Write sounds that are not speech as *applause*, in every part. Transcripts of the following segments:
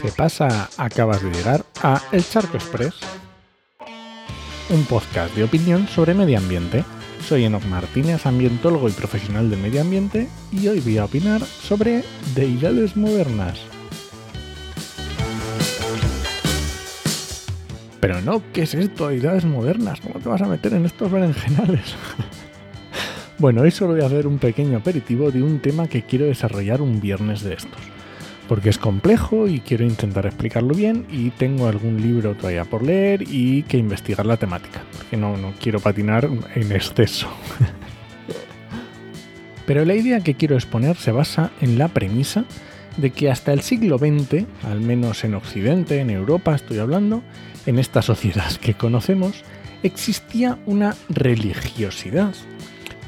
¿Qué pasa? Acabas de llegar a El Charco Express, un podcast de opinión sobre medio ambiente. Soy Enoch Martínez, ambientólogo y profesional del medio ambiente, y hoy voy a opinar sobre deidades modernas. Pero no, ¿qué es esto? Deidades modernas. ¿Cómo te vas a meter en estos berenjenales? *laughs* bueno, hoy solo voy a hacer un pequeño aperitivo de un tema que quiero desarrollar un viernes de estos porque es complejo y quiero intentar explicarlo bien y tengo algún libro todavía por leer y que investigar la temática, porque no, no quiero patinar en exceso. *laughs* Pero la idea que quiero exponer se basa en la premisa de que hasta el siglo XX, al menos en Occidente, en Europa estoy hablando, en esta sociedad que conocemos, existía una religiosidad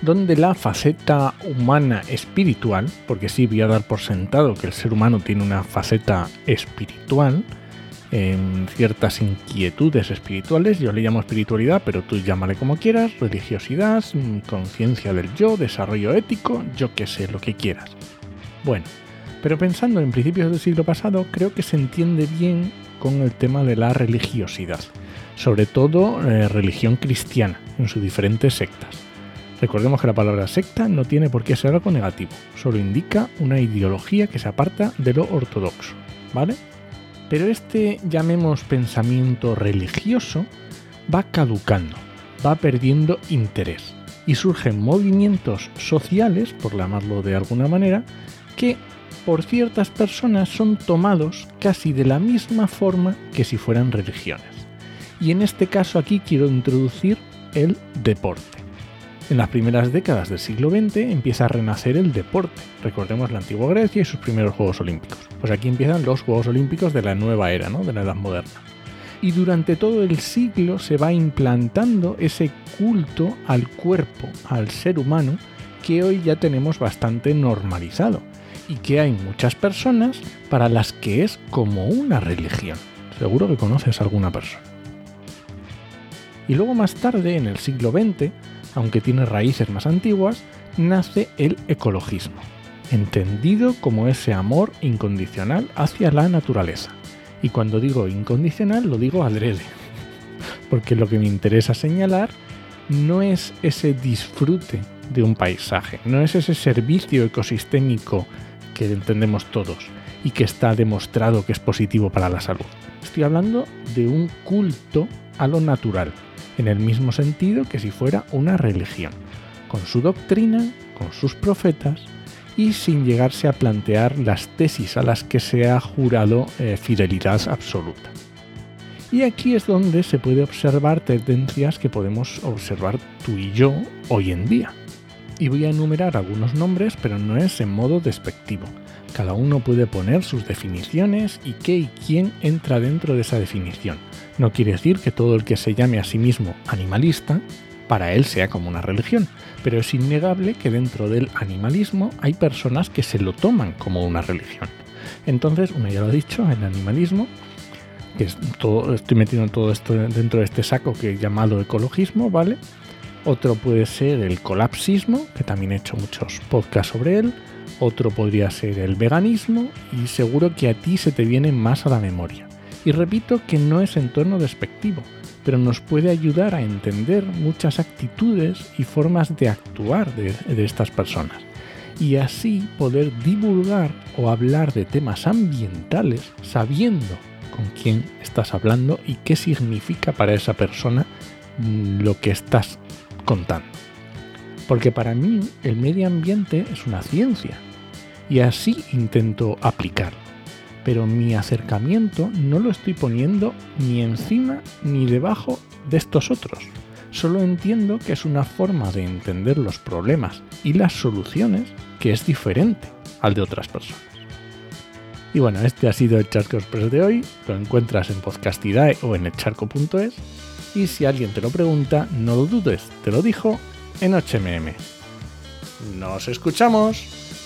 donde la faceta humana espiritual, porque sí voy a dar por sentado que el ser humano tiene una faceta espiritual, en ciertas inquietudes espirituales, yo le llamo espiritualidad, pero tú llámale como quieras, religiosidad, mm, conciencia del yo, desarrollo ético, yo qué sé, lo que quieras. Bueno, pero pensando en principios del siglo pasado, creo que se entiende bien con el tema de la religiosidad, sobre todo eh, religión cristiana en sus diferentes sectas. Recordemos que la palabra secta no tiene por qué ser algo negativo, solo indica una ideología que se aparta de lo ortodoxo, ¿vale? Pero este, llamemos pensamiento religioso, va caducando, va perdiendo interés y surgen movimientos sociales, por llamarlo de alguna manera, que por ciertas personas son tomados casi de la misma forma que si fueran religiones. Y en este caso aquí quiero introducir el deporte. En las primeras décadas del siglo XX empieza a renacer el deporte. Recordemos la antigua Grecia y sus primeros Juegos Olímpicos. Pues aquí empiezan los Juegos Olímpicos de la nueva era, ¿no? de la Edad Moderna. Y durante todo el siglo se va implantando ese culto al cuerpo, al ser humano, que hoy ya tenemos bastante normalizado y que hay muchas personas para las que es como una religión. Seguro que conoces a alguna persona. Y luego más tarde, en el siglo XX, aunque tiene raíces más antiguas, nace el ecologismo, entendido como ese amor incondicional hacia la naturaleza. Y cuando digo incondicional lo digo adrede, *laughs* porque lo que me interesa señalar no es ese disfrute de un paisaje, no es ese servicio ecosistémico que entendemos todos y que está demostrado que es positivo para la salud. Estoy hablando de un culto a lo natural, en el mismo sentido que si fuera una religión, con su doctrina, con sus profetas y sin llegarse a plantear las tesis a las que se ha jurado eh, fidelidad absoluta. Y aquí es donde se puede observar tendencias que podemos observar tú y yo hoy en día. Y voy a enumerar algunos nombres, pero no es en modo despectivo. Cada uno puede poner sus definiciones y qué y quién entra dentro de esa definición. No quiere decir que todo el que se llame a sí mismo animalista, para él sea como una religión, pero es innegable que dentro del animalismo hay personas que se lo toman como una religión. Entonces, uno ya lo ha dicho, el animalismo, que todo, estoy metiendo todo esto dentro de este saco que he llamado ecologismo, ¿vale? Otro puede ser el colapsismo, que también he hecho muchos podcasts sobre él. Otro podría ser el veganismo y seguro que a ti se te viene más a la memoria. Y repito que no es en tono despectivo, pero nos puede ayudar a entender muchas actitudes y formas de actuar de, estas personas. Y así poder divulgar o hablar de temas ambientales sabiendo con quién estás hablando y qué significa para esa persona mm, lo que estás contando. Porque para mí el medio ambiente es una ciencia y así intento aplicarlo pero mi acercamiento no lo estoy poniendo ni encima ni debajo de estos otros. Solo entiendo que es una forma de entender los problemas y las soluciones que es diferente al de otras personas. Y bueno, este ha sido el Charco Express de hoy. Lo encuentras en Podcastidae o en echarco.es. Y si alguien te lo pregunta, no lo dudes, te lo dijo en HMM. ¡Nos escuchamos!